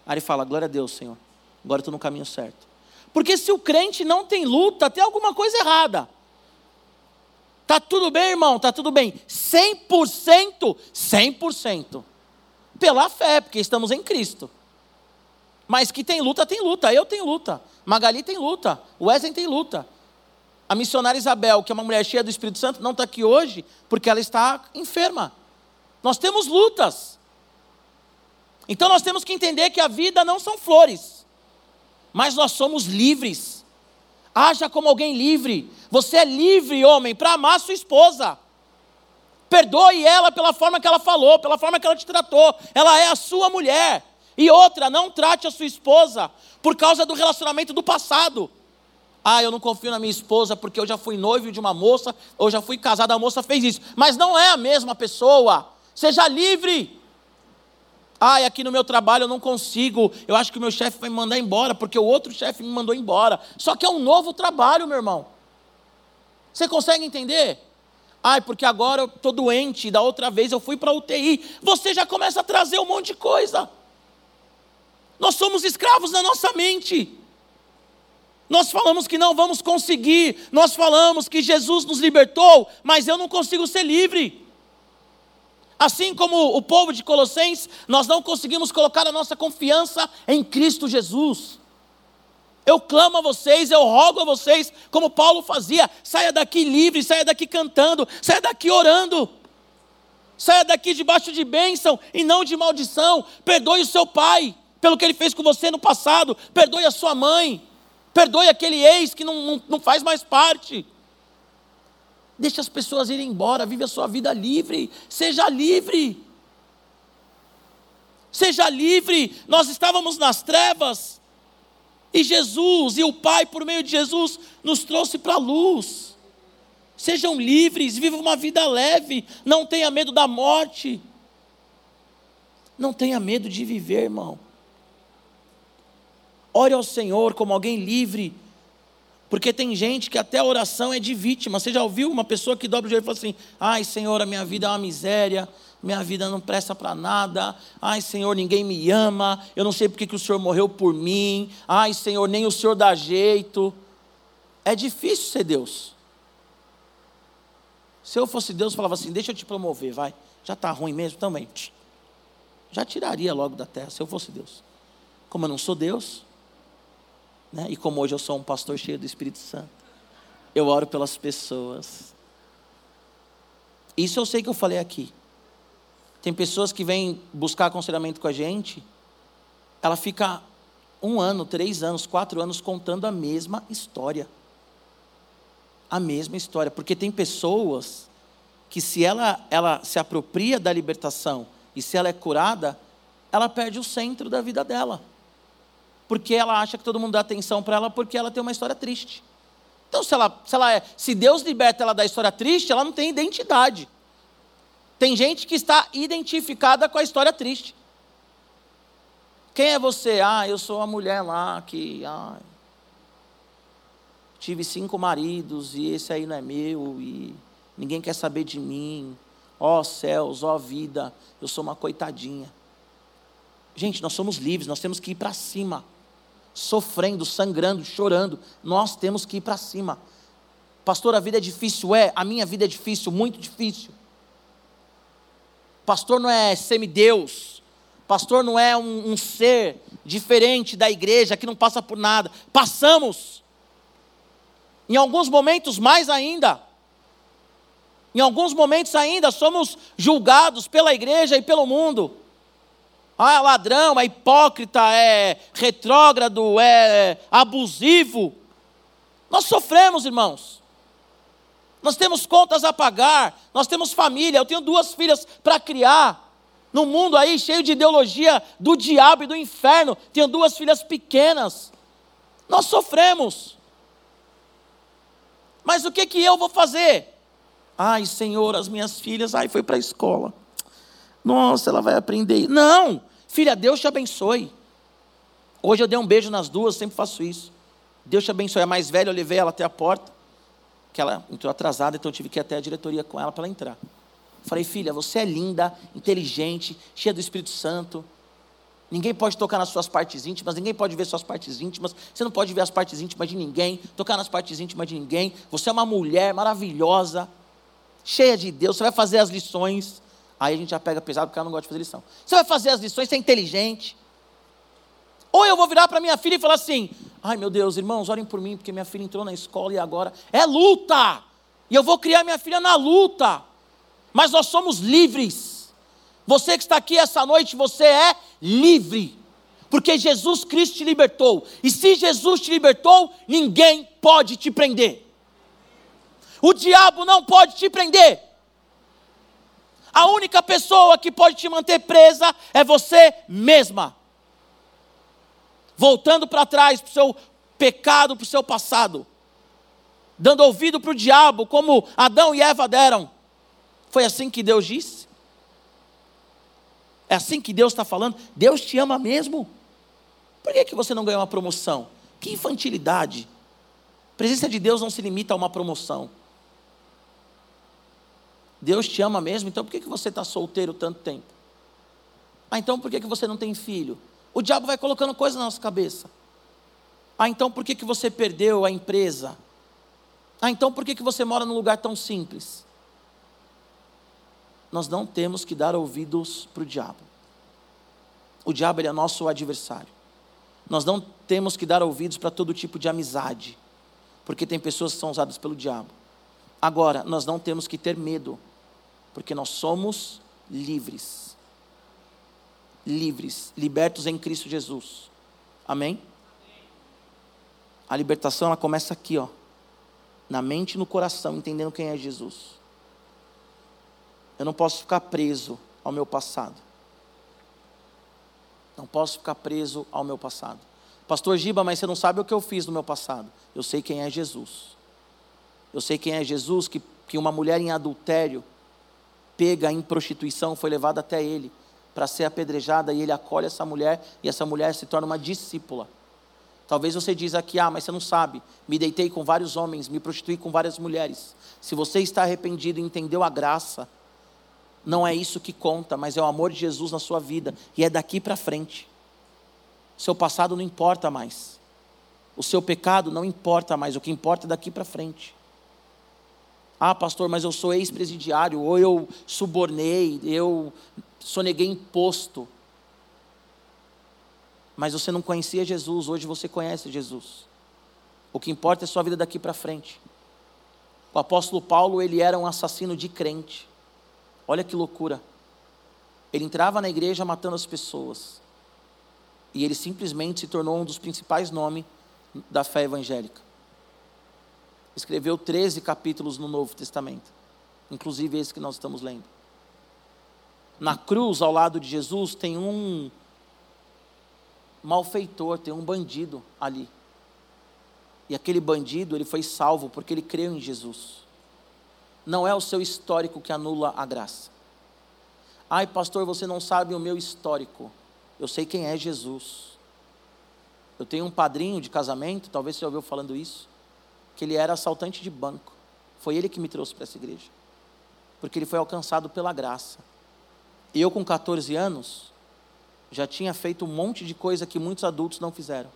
Aí ele fala: Glória a Deus, Senhor. Agora estou no caminho certo. Porque se o crente não tem luta, tem alguma coisa errada. Tá tudo bem, irmão? Tá tudo bem. 100%, 100%. Pela fé, porque estamos em Cristo. Mas que tem luta, tem luta. Eu tenho luta. Magali tem luta. Wesley tem luta. A missionária Isabel, que é uma mulher cheia do Espírito Santo, não está aqui hoje porque ela está enferma. Nós temos lutas. Então nós temos que entender que a vida não são flores, mas nós somos livres. Haja como alguém livre. Você é livre, homem, para amar sua esposa. Perdoe ela pela forma que ela falou, pela forma que ela te tratou. Ela é a sua mulher. E outra, não trate a sua esposa por causa do relacionamento do passado. Ah, eu não confio na minha esposa porque eu já fui noivo de uma moça, ou já fui casado, a moça fez isso. Mas não é a mesma pessoa. Seja livre. Ah, aqui no meu trabalho eu não consigo. Eu acho que o meu chefe vai me mandar embora, porque o outro chefe me mandou embora. Só que é um novo trabalho, meu irmão. Você consegue entender? Ai, porque agora eu estou doente, da outra vez eu fui para UTI. Você já começa a trazer um monte de coisa. Nós somos escravos da nossa mente. Nós falamos que não vamos conseguir, nós falamos que Jesus nos libertou, mas eu não consigo ser livre. Assim como o povo de Colossenses, nós não conseguimos colocar a nossa confiança em Cristo Jesus. Eu clamo a vocês, eu rogo a vocês, como Paulo fazia: saia daqui livre, saia daqui cantando, saia daqui orando, saia daqui debaixo de bênção e não de maldição. Perdoe o seu pai pelo que ele fez com você no passado, perdoe a sua mãe, Perdoe aquele ex que não, não, não faz mais parte. Deixa as pessoas irem embora, vive a sua vida livre. Seja livre. Seja livre. Nós estávamos nas trevas. E Jesus e o Pai, por meio de Jesus, nos trouxe para a luz. Sejam livres, vivam uma vida leve. Não tenha medo da morte. Não tenha medo de viver, irmão. Ore ao Senhor como alguém livre porque tem gente que até a oração é de vítima. Você já ouviu uma pessoa que dobra o joelho e fala assim: Ai, Senhor, a minha vida é uma miséria, minha vida não presta para nada. Ai, Senhor, ninguém me ama. Eu não sei porque que o Senhor morreu por mim. Ai, Senhor, nem o Senhor dá jeito. É difícil ser Deus. Se eu fosse Deus, eu falava assim: Deixa eu te promover, vai. Já está ruim mesmo também. Já tiraria logo da terra, se eu fosse Deus. Como eu não sou Deus, né? E como hoje eu sou um pastor cheio do Espírito Santo, eu oro pelas pessoas. Isso eu sei que eu falei aqui. Tem pessoas que vêm buscar aconselhamento com a gente, ela fica um ano, três anos, quatro anos contando a mesma história. A mesma história. Porque tem pessoas que, se ela, ela se apropria da libertação e se ela é curada, ela perde o centro da vida dela porque ela acha que todo mundo dá atenção para ela porque ela tem uma história triste. Então, se, ela, se, ela é, se Deus liberta ela da história triste, ela não tem identidade. Tem gente que está identificada com a história triste. Quem é você? Ah, eu sou a mulher lá que. Ah, tive cinco maridos e esse aí não é meu e ninguém quer saber de mim. Ó oh, céus, ó oh, vida, eu sou uma coitadinha. Gente, nós somos livres, nós temos que ir para cima sofrendo, sangrando, chorando. Nós temos que ir para cima. Pastor, a vida é difícil? É, a minha vida é difícil, muito difícil. Pastor não é semideus. Pastor não é um, um ser diferente da igreja que não passa por nada. Passamos. Em alguns momentos, mais ainda. Em alguns momentos ainda somos julgados pela igreja e pelo mundo. Ah, é ladrão, é hipócrita, é retrógrado, é abusivo. Nós sofremos, irmãos. Nós temos contas a pagar, nós temos família. Eu tenho duas filhas para criar. No mundo aí cheio de ideologia do diabo e do inferno, tenho duas filhas pequenas. Nós sofremos. Mas o que que eu vou fazer? Ai, Senhor, as minhas filhas, ai, foi para a escola. Nossa, ela vai aprender. Não! Filha, Deus te abençoe. Hoje eu dei um beijo nas duas, sempre faço isso. Deus te abençoe. A mais velha, eu levei ela até a porta, que ela entrou atrasada, então eu tive que ir até a diretoria com ela para ela entrar. Falei, filha, você é linda, inteligente, cheia do Espírito Santo. Ninguém pode tocar nas suas partes íntimas, ninguém pode ver suas partes íntimas, você não pode ver as partes íntimas de ninguém, tocar nas partes íntimas de ninguém. Você é uma mulher maravilhosa, cheia de Deus, você vai fazer as lições. Aí a gente já pega pesado porque ela não gosta de fazer lição. Você vai fazer as lições, você é inteligente. Ou eu vou virar para minha filha e falar assim: ai meu Deus, irmãos, orem por mim, porque minha filha entrou na escola e agora é luta. E eu vou criar minha filha na luta. Mas nós somos livres. Você que está aqui essa noite, você é livre. Porque Jesus Cristo te libertou. E se Jesus te libertou, ninguém pode te prender. O diabo não pode te prender. A única pessoa que pode te manter presa é você mesma. Voltando para trás para o seu pecado, para o seu passado. Dando ouvido para o diabo, como Adão e Eva deram. Foi assim que Deus disse? É assim que Deus está falando? Deus te ama mesmo? Por que, que você não ganhou uma promoção? Que infantilidade. A presença de Deus não se limita a uma promoção. Deus te ama mesmo, então por que, que você está solteiro tanto tempo? Ah, então por que, que você não tem filho? O diabo vai colocando coisas na nossa cabeça. Ah, então por que, que você perdeu a empresa? Ah, então por que, que você mora num lugar tão simples? Nós não temos que dar ouvidos para o diabo. O diabo é nosso adversário. Nós não temos que dar ouvidos para todo tipo de amizade, porque tem pessoas que são usadas pelo diabo. Agora, nós não temos que ter medo, porque nós somos livres. Livres, libertos em Cristo Jesus. Amém? A libertação ela começa aqui, ó. na mente e no coração, entendendo quem é Jesus. Eu não posso ficar preso ao meu passado. Não posso ficar preso ao meu passado. Pastor Giba, mas você não sabe o que eu fiz no meu passado. Eu sei quem é Jesus. Eu sei quem é Jesus, que, que uma mulher em adultério, pega em prostituição, foi levada até ele para ser apedrejada e ele acolhe essa mulher e essa mulher se torna uma discípula. Talvez você diz aqui, ah, mas você não sabe, me deitei com vários homens, me prostituí com várias mulheres. Se você está arrependido e entendeu a graça, não é isso que conta, mas é o amor de Jesus na sua vida e é daqui para frente. Seu passado não importa mais. O seu pecado não importa mais, o que importa é daqui para frente. Ah, pastor, mas eu sou ex-presidiário, ou eu subornei, eu soneguei imposto. Mas você não conhecia Jesus, hoje você conhece Jesus. O que importa é sua vida daqui para frente. O apóstolo Paulo, ele era um assassino de crente. Olha que loucura. Ele entrava na igreja matando as pessoas. E ele simplesmente se tornou um dos principais nomes da fé evangélica. Escreveu 13 capítulos no Novo Testamento, inclusive esse que nós estamos lendo. Na cruz, ao lado de Jesus, tem um malfeitor, tem um bandido ali. E aquele bandido, ele foi salvo porque ele creu em Jesus. Não é o seu histórico que anula a graça. Ai, pastor, você não sabe o meu histórico. Eu sei quem é Jesus. Eu tenho um padrinho de casamento, talvez você já ouviu falando isso, que ele era assaltante de banco. Foi ele que me trouxe para essa igreja. Porque ele foi alcançado pela graça. E eu, com 14 anos, já tinha feito um monte de coisa que muitos adultos não fizeram,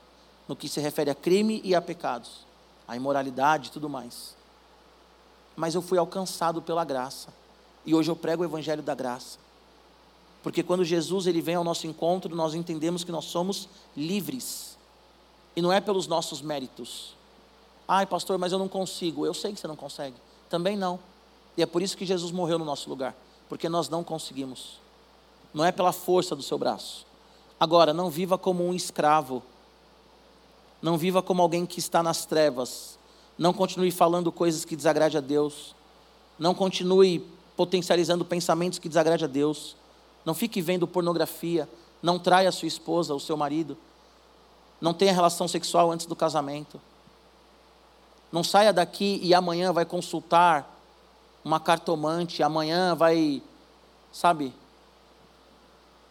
no que se refere a crime e a pecados, a imoralidade e tudo mais. Mas eu fui alcançado pela graça. E hoje eu prego o evangelho da graça. Porque quando Jesus ele vem ao nosso encontro, nós entendemos que nós somos livres. E não é pelos nossos méritos. Ai, pastor, mas eu não consigo. Eu sei que você não consegue. Também não. E é por isso que Jesus morreu no nosso lugar, porque nós não conseguimos. Não é pela força do seu braço. Agora, não viva como um escravo. Não viva como alguém que está nas trevas. Não continue falando coisas que desagradem a Deus. Não continue potencializando pensamentos que desagradem a Deus. Não fique vendo pornografia. Não traia a sua esposa, o seu marido. Não tenha relação sexual antes do casamento. Não saia daqui e amanhã vai consultar uma cartomante, amanhã vai, sabe?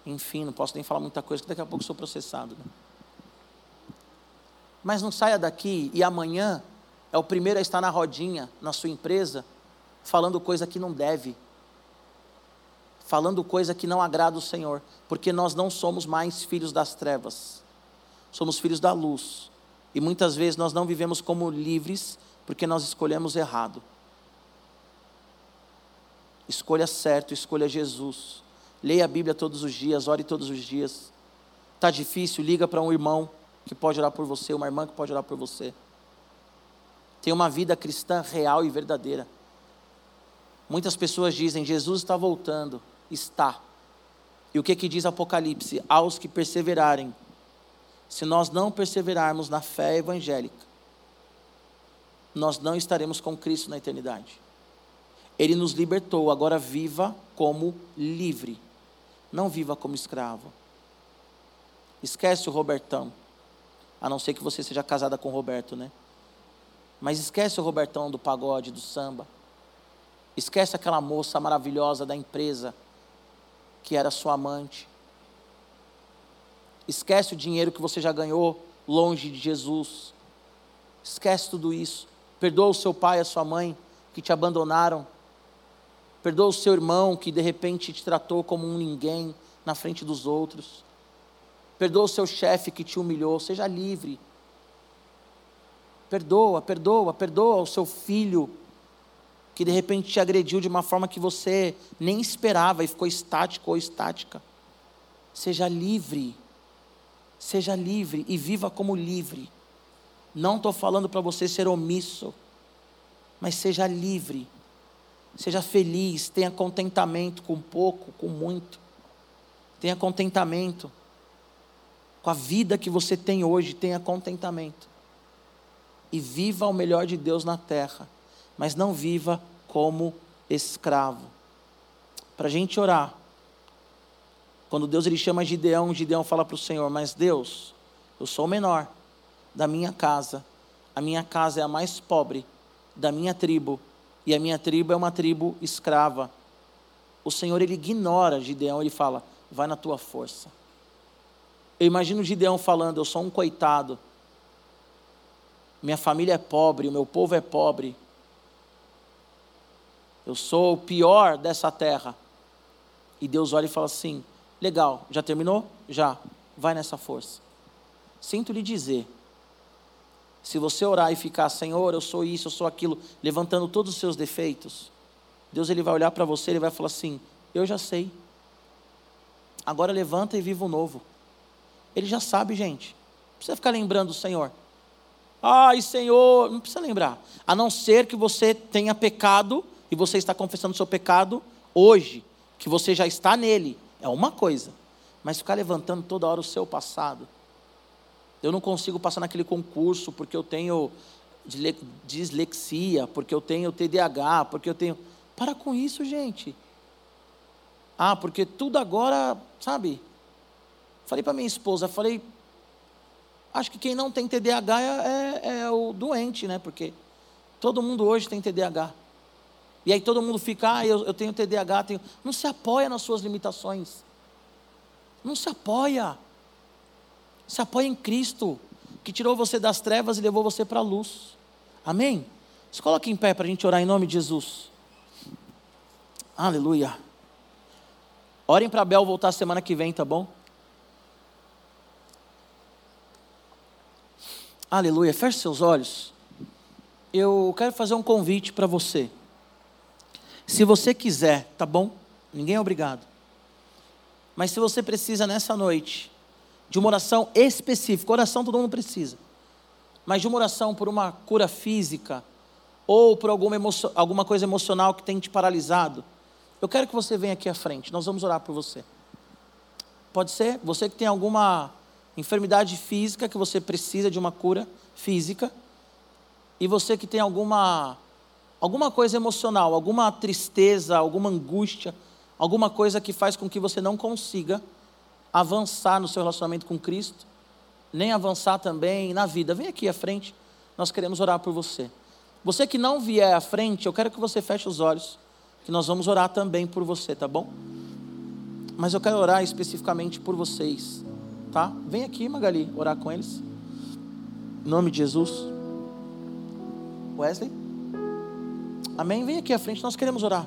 Enfim, não posso nem falar muita coisa, que daqui a pouco sou processado. Né? Mas não saia daqui e amanhã é o primeiro a estar na rodinha, na sua empresa, falando coisa que não deve falando coisa que não agrada o Senhor, porque nós não somos mais filhos das trevas, somos filhos da luz. E muitas vezes nós não vivemos como livres porque nós escolhemos errado. Escolha certo, escolha Jesus. Leia a Bíblia todos os dias, ore todos os dias. Está difícil? Liga para um irmão que pode orar por você, uma irmã que pode orar por você. Tenha uma vida cristã real e verdadeira. Muitas pessoas dizem: Jesus está voltando está. E o que, que diz Apocalipse? Aos que perseverarem. Se nós não perseverarmos na fé evangélica, nós não estaremos com Cristo na eternidade. Ele nos libertou, agora viva como livre, não viva como escravo. Esquece o Robertão, a não ser que você seja casada com o Roberto, né? Mas esquece o Robertão do pagode, do samba. Esquece aquela moça maravilhosa da empresa que era sua amante. Esquece o dinheiro que você já ganhou longe de Jesus. Esquece tudo isso. Perdoa o seu pai e a sua mãe que te abandonaram. Perdoa o seu irmão que de repente te tratou como um ninguém na frente dos outros. Perdoa o seu chefe que te humilhou. Seja livre. Perdoa, perdoa, perdoa o seu filho que de repente te agrediu de uma forma que você nem esperava e ficou estático ou estática. Seja livre. Seja livre e viva como livre. Não estou falando para você ser omisso, mas seja livre. Seja feliz, tenha contentamento com pouco, com muito. Tenha contentamento. Com a vida que você tem hoje, tenha contentamento. e viva o melhor de Deus na terra, mas não viva como escravo. Para a gente orar, quando Deus ele chama Gideão, Gideão fala para o Senhor: Mas Deus, eu sou o menor da minha casa, a minha casa é a mais pobre da minha tribo, e a minha tribo é uma tribo escrava. O Senhor ele ignora Gideão, ele fala: Vai na tua força. Eu imagino Gideão falando: Eu sou um coitado, minha família é pobre, o meu povo é pobre. Eu sou o pior dessa terra. E Deus olha e fala assim: Legal, já terminou? Já. Vai nessa força. Sinto lhe dizer: se você orar e ficar, Senhor, eu sou isso, eu sou aquilo, levantando todos os seus defeitos, Deus ele vai olhar para você, ele vai falar assim: Eu já sei. Agora levanta e viva o novo. Ele já sabe, gente. Não precisa ficar lembrando o Senhor. Ai, Senhor, não precisa lembrar. A não ser que você tenha pecado e você está confessando o seu pecado hoje, que você já está nele, é uma coisa. Mas ficar levantando toda hora o seu passado. Eu não consigo passar naquele concurso porque eu tenho dislexia, porque eu tenho TDAH, porque eu tenho. Para com isso, gente. Ah, porque tudo agora, sabe? Falei para minha esposa, falei, Acho que quem não tem TDAH é, é, é, o doente, né? Porque todo mundo hoje tem TDAH. E aí todo mundo fica, ah, eu, eu tenho TDAH, tenho. Não se apoia nas suas limitações. Não se apoia. Se apoia em Cristo, que tirou você das trevas e levou você para a luz. Amém? Se coloque em pé para a gente orar em nome de Jesus. Aleluia. Orem para Bel voltar semana que vem, tá bom? Aleluia. Feche seus olhos. Eu quero fazer um convite para você. Se você quiser, tá bom? Ninguém é obrigado. Mas se você precisa nessa noite de uma oração específica, oração todo mundo precisa, mas de uma oração por uma cura física ou por alguma, emoção, alguma coisa emocional que tem te paralisado, eu quero que você venha aqui à frente. Nós vamos orar por você. Pode ser? Você que tem alguma enfermidade física que você precisa de uma cura física, e você que tem alguma alguma coisa emocional, alguma tristeza, alguma angústia, alguma coisa que faz com que você não consiga avançar no seu relacionamento com Cristo, nem avançar também na vida. Vem aqui à frente, nós queremos orar por você. Você que não vier à frente, eu quero que você feche os olhos, que nós vamos orar também por você, tá bom? Mas eu quero orar especificamente por vocês Tá? Vem aqui, Magali, orar com eles. Em nome de Jesus. Wesley? Amém? Vem aqui à frente, nós queremos orar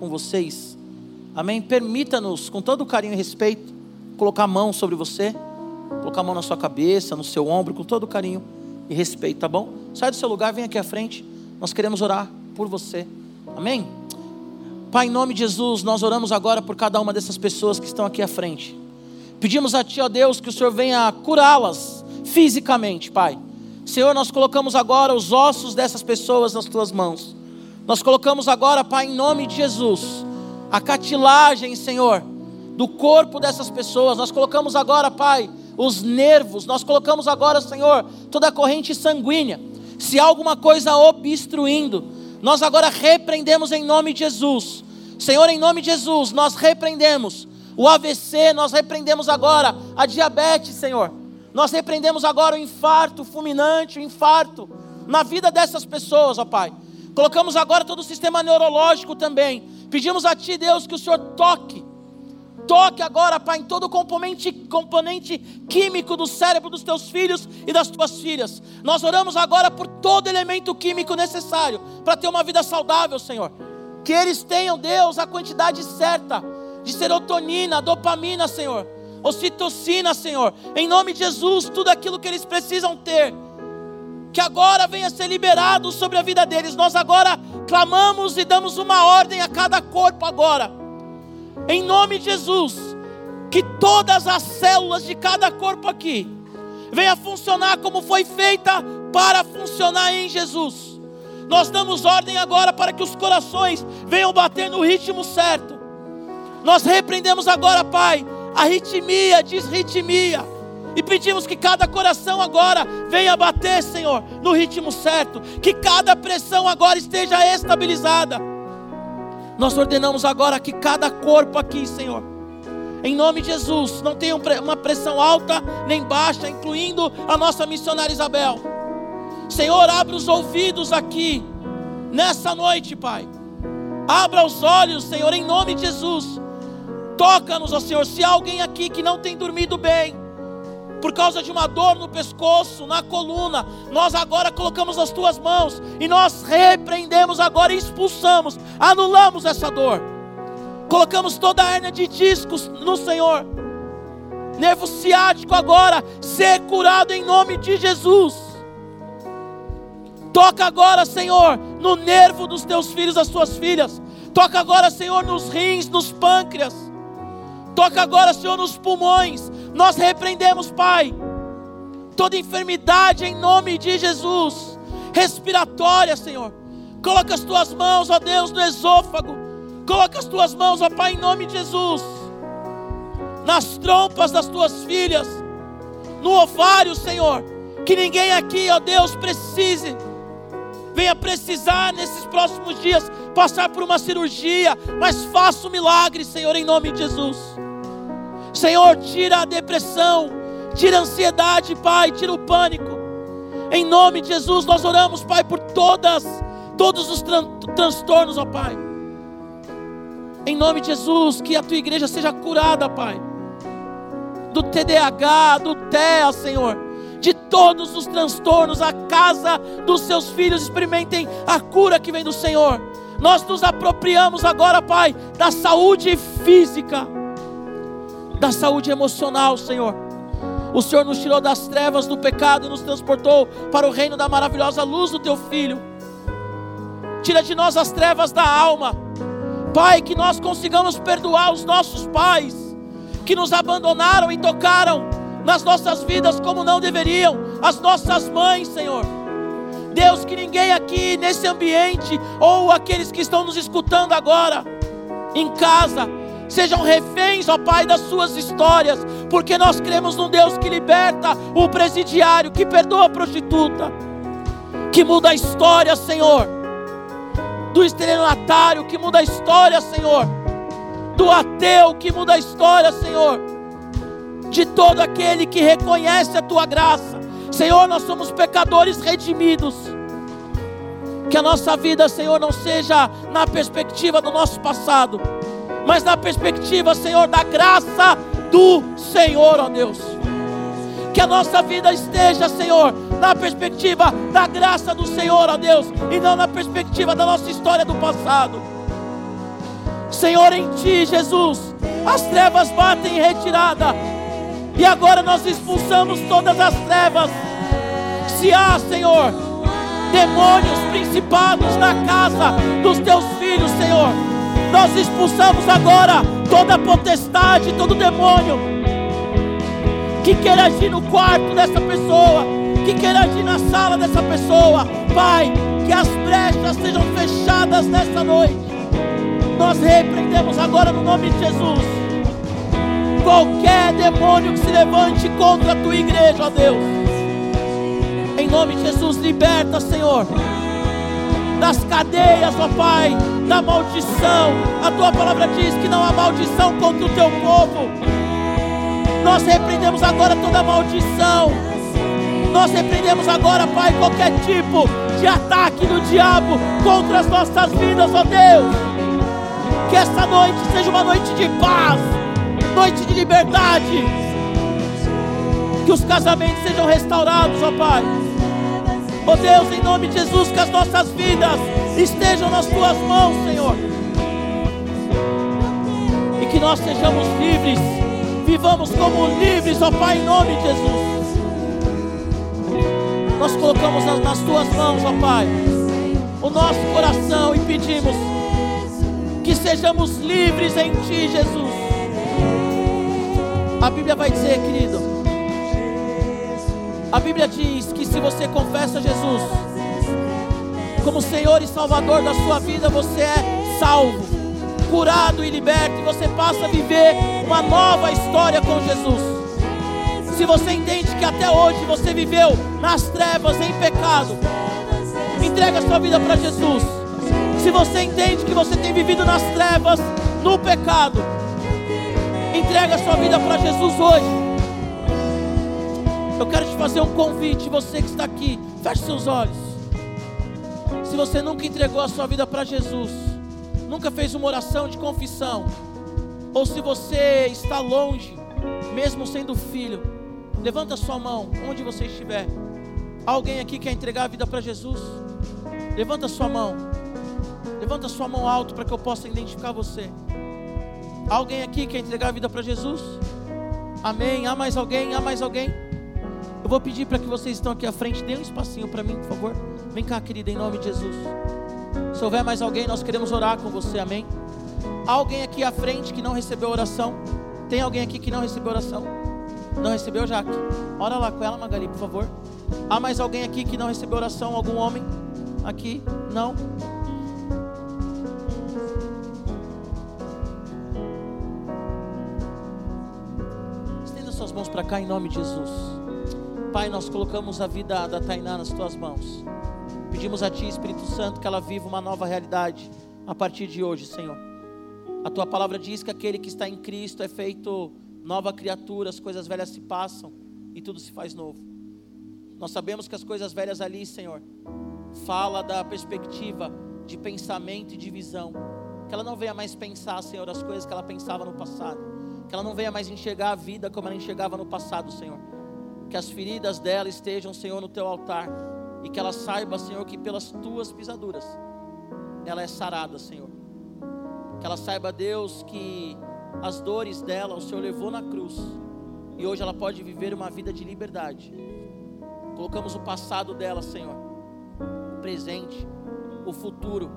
com vocês. Amém? Permita-nos, com todo carinho e respeito, colocar a mão sobre você, colocar a mão na sua cabeça, no seu ombro, com todo carinho e respeito, tá bom? Sai do seu lugar, vem aqui à frente. Nós queremos orar por você. Amém? Pai, em nome de Jesus, nós oramos agora por cada uma dessas pessoas que estão aqui à frente. Pedimos a Ti, ó Deus, que o Senhor venha curá-las fisicamente, Pai. Senhor, nós colocamos agora os ossos dessas pessoas nas Tuas mãos. Nós colocamos agora, Pai, em nome de Jesus, a catilagem, Senhor, do corpo dessas pessoas. Nós colocamos agora, Pai, os nervos. Nós colocamos agora, Senhor, toda a corrente sanguínea. Se há alguma coisa obstruindo, nós agora repreendemos em nome de Jesus. Senhor, em nome de Jesus, nós repreendemos o AVC, nós repreendemos agora a diabetes, Senhor. Nós repreendemos agora o infarto fulminante, o infarto na vida dessas pessoas, ó Pai. Colocamos agora todo o sistema neurológico também. Pedimos a Ti, Deus, que o Senhor toque. Toque agora, Pai, em todo o componente, componente químico do cérebro dos teus filhos e das tuas filhas. Nós oramos agora por todo elemento químico necessário para ter uma vida saudável, Senhor. Que eles tenham, Deus, a quantidade certa de serotonina, dopamina, Senhor, ocitocina, Senhor, em nome de Jesus, tudo aquilo que eles precisam ter, que agora venha ser liberado sobre a vida deles. Nós agora clamamos e damos uma ordem a cada corpo agora, em nome de Jesus, que todas as células de cada corpo aqui venha funcionar como foi feita para funcionar em Jesus. Nós damos ordem agora para que os corações venham bater no ritmo certo nós repreendemos agora, Pai, a ritmia, disritmia. E pedimos que cada coração agora venha bater, Senhor, no ritmo certo. Que cada pressão agora esteja estabilizada. Nós ordenamos agora que cada corpo aqui, Senhor, em nome de Jesus, não tenha uma pressão alta nem baixa, incluindo a nossa missionária Isabel. Senhor, abra os ouvidos aqui, nessa noite, Pai. Abra os olhos, Senhor, em nome de Jesus. Toca-nos, ó Senhor. Se há alguém aqui que não tem dormido bem, por causa de uma dor no pescoço, na coluna, nós agora colocamos as tuas mãos e nós repreendemos agora e expulsamos, anulamos essa dor. Colocamos toda a hernia de discos no Senhor. Nervo ciático agora ser curado em nome de Jesus. Toca agora, Senhor, no nervo dos teus filhos, das tuas filhas. Toca agora, Senhor, nos rins, nos pâncreas. Toca agora, Senhor, nos pulmões. Nós repreendemos, Pai, toda enfermidade em nome de Jesus. Respiratória, Senhor. Coloca as tuas mãos, ó Deus, no esôfago. Coloca as tuas mãos, ó Pai, em nome de Jesus. Nas trompas das tuas filhas. No ovário, Senhor. Que ninguém aqui, ó Deus, precise venha precisar nesses próximos dias passar por uma cirurgia, mas faça o um milagre, Senhor, em nome de Jesus. Senhor, tira a depressão, tira a ansiedade, Pai, tira o pânico. Em nome de Jesus, nós oramos, Pai, por todas, todos os tran transtornos, ó Pai. Em nome de Jesus, que a tua igreja seja curada, Pai. Do TDAH, do TEA, Senhor de todos os transtornos, a casa dos seus filhos experimentem a cura que vem do Senhor. Nós nos apropriamos agora, Pai, da saúde física, da saúde emocional, Senhor. O Senhor nos tirou das trevas do pecado e nos transportou para o reino da maravilhosa luz do Teu Filho. Tira de nós as trevas da alma, Pai, que nós consigamos perdoar os nossos pais que nos abandonaram e tocaram nas nossas vidas como não deveriam, as nossas mães, Senhor. Deus, que ninguém aqui nesse ambiente, ou aqueles que estão nos escutando agora, em casa, sejam reféns, ó Pai, das suas histórias, porque nós cremos num Deus que liberta o presidiário, que perdoa a prostituta, que muda a história, Senhor, do estelionatário, que muda a história, Senhor, do ateu, que muda a história, Senhor de todo aquele que reconhece a tua graça. Senhor, nós somos pecadores redimidos. Que a nossa vida, Senhor, não seja na perspectiva do nosso passado, mas na perspectiva, Senhor, da graça do Senhor, ó Deus. Que a nossa vida esteja, Senhor, na perspectiva da graça do Senhor, ó Deus, e não na perspectiva da nossa história do passado. Senhor, em Ti, Jesus, as trevas batem em retirada, e agora nós expulsamos todas as trevas. Se há, Senhor, demônios principados na casa dos teus filhos, Senhor, nós expulsamos agora toda potestade, todo demônio que queira agir no quarto dessa pessoa, que queira agir na sala dessa pessoa. Pai, que as brechas sejam fechadas nesta noite. Nós repreendemos agora no nome de Jesus qualquer demônio que se levante contra a tua igreja, ó Deus. Em nome de Jesus, liberta, Senhor, das cadeias, ó Pai, da maldição. A tua palavra diz que não há maldição contra o teu povo. Nós repreendemos agora toda maldição. Nós repreendemos agora, Pai, qualquer tipo de ataque do diabo contra as nossas vidas, ó Deus. Que essa noite seja uma noite de paz noite de liberdade. Que os casamentos sejam restaurados, ó Pai. Oh Deus, em nome de Jesus, que as nossas vidas estejam nas tuas mãos, Senhor. E que nós sejamos livres, vivamos como livres, ó Pai, em nome de Jesus. Nós colocamos nas, nas tuas mãos, ó Pai, o nosso coração e pedimos que sejamos livres em Ti, Jesus. A Bíblia vai dizer, querido. A Bíblia diz que se você confessa Jesus como Senhor e Salvador da sua vida, você é salvo, curado e liberto, e você passa a viver uma nova história com Jesus. Se você entende que até hoje você viveu nas trevas, em pecado, entrega sua vida para Jesus. Se você entende que você tem vivido nas trevas, no pecado, entrega sua vida para Jesus hoje. Eu quero te fazer um convite, você que está aqui, feche seus olhos. Se você nunca entregou a sua vida para Jesus, nunca fez uma oração de confissão, ou se você está longe, mesmo sendo filho, levanta sua mão onde você estiver. Alguém aqui quer entregar a vida para Jesus? Levanta sua mão. Levanta sua mão alto para que eu possa identificar você. Alguém aqui quer entregar a vida para Jesus? Amém. Há mais alguém? Há mais alguém? Eu vou pedir para que vocês estão aqui à frente, dê um espacinho para mim, por favor. Vem cá, querida, em nome de Jesus. Se houver mais alguém, nós queremos orar com você, amém? Há alguém aqui à frente que não recebeu oração? Tem alguém aqui que não recebeu oração? Não recebeu, Jaque? Ora lá com ela, Magali, por favor. Há mais alguém aqui que não recebeu oração? Algum homem? Aqui? Não? Estenda suas mãos para cá em nome de Jesus. Pai, nós colocamos a vida da Tainá nas tuas mãos. Pedimos a Ti, Espírito Santo, que ela viva uma nova realidade a partir de hoje, Senhor. A Tua palavra diz que aquele que está em Cristo é feito nova criatura, as coisas velhas se passam e tudo se faz novo. Nós sabemos que as coisas velhas ali, Senhor, fala da perspectiva de pensamento e de visão. Que ela não venha mais pensar, Senhor, as coisas que ela pensava no passado. Que ela não venha mais enxergar a vida como ela enxergava no passado, Senhor. Que as feridas dela estejam, Senhor, no teu altar. E que ela saiba, Senhor, que pelas tuas pisaduras ela é sarada, Senhor. Que ela saiba, Deus, que as dores dela o Senhor levou na cruz. E hoje ela pode viver uma vida de liberdade. Colocamos o passado dela, Senhor presente, o futuro.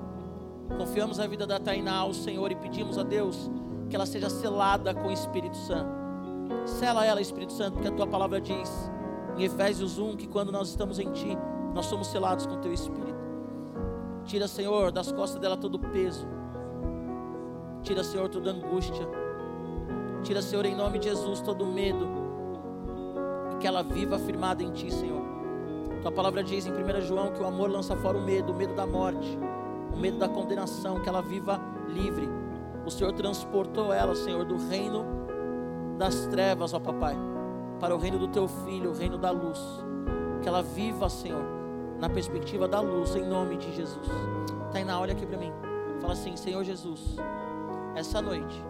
Confiamos a vida da Tainá ao Senhor e pedimos a Deus que ela seja selada com o Espírito Santo. Sela ela, Espírito Santo, porque a tua palavra diz em Efésios 1 que quando nós estamos em ti, nós somos selados com o teu Espírito. Tira, Senhor, das costas dela todo o peso. Tira, Senhor, toda angústia. Tira, Senhor, em nome de Jesus, todo medo. E que ela viva afirmada em ti, Senhor. Tua palavra diz em 1 João que o amor lança fora o medo, o medo da morte, o medo da condenação, que ela viva livre. O Senhor transportou ela, Senhor, do reino das trevas, ó papai, para o reino do teu filho, o reino da luz. Que ela viva, Senhor, na perspectiva da luz, em nome de Jesus. Tainá, olha aqui para mim. Fala assim: Senhor Jesus, essa noite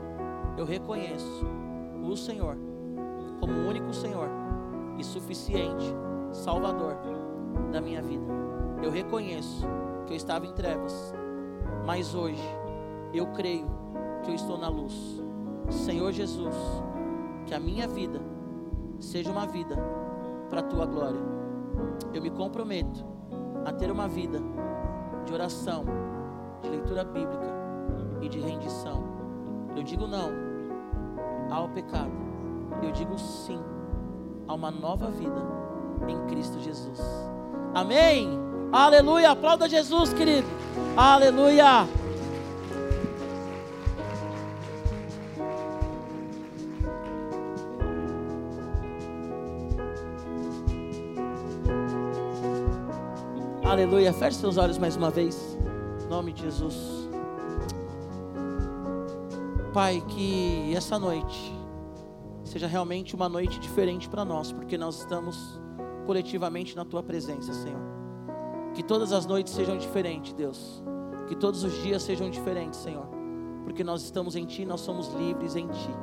eu reconheço o Senhor como o único Senhor e suficiente Salvador da minha vida. Eu reconheço que eu estava em trevas, mas hoje eu creio que eu estou na luz. Senhor Jesus, que a minha vida seja uma vida para a tua glória. Eu me comprometo a ter uma vida de oração, de leitura bíblica e de rendição. Eu digo não ao pecado. Eu digo sim a uma nova vida em Cristo Jesus. Amém. Aleluia. Aplauda Jesus, querido. Aleluia. Aleluia. Feche seus olhos mais uma vez. Em nome de Jesus. Pai, que essa noite seja realmente uma noite diferente para nós, porque nós estamos coletivamente na tua presença, Senhor. Que todas as noites sejam diferentes, Deus. Que todos os dias sejam diferentes, Senhor. Porque nós estamos em Ti, nós somos livres em Ti.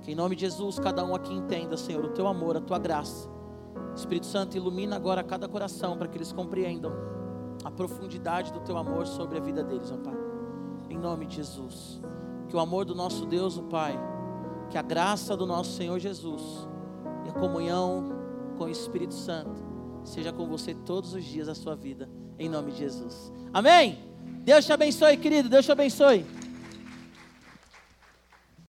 Que em nome de Jesus, cada um aqui entenda, Senhor, o Teu amor, a Tua graça. Espírito Santo, ilumina agora cada coração para que eles compreendam a profundidade do Teu amor sobre a vida deles, ó Pai. Em nome de Jesus. Que o amor do nosso Deus, o Pai, que a graça do nosso Senhor Jesus e a comunhão com o Espírito Santo seja com você todos os dias da sua vida, em nome de Jesus. Amém? Deus te abençoe, querido. Deus te abençoe.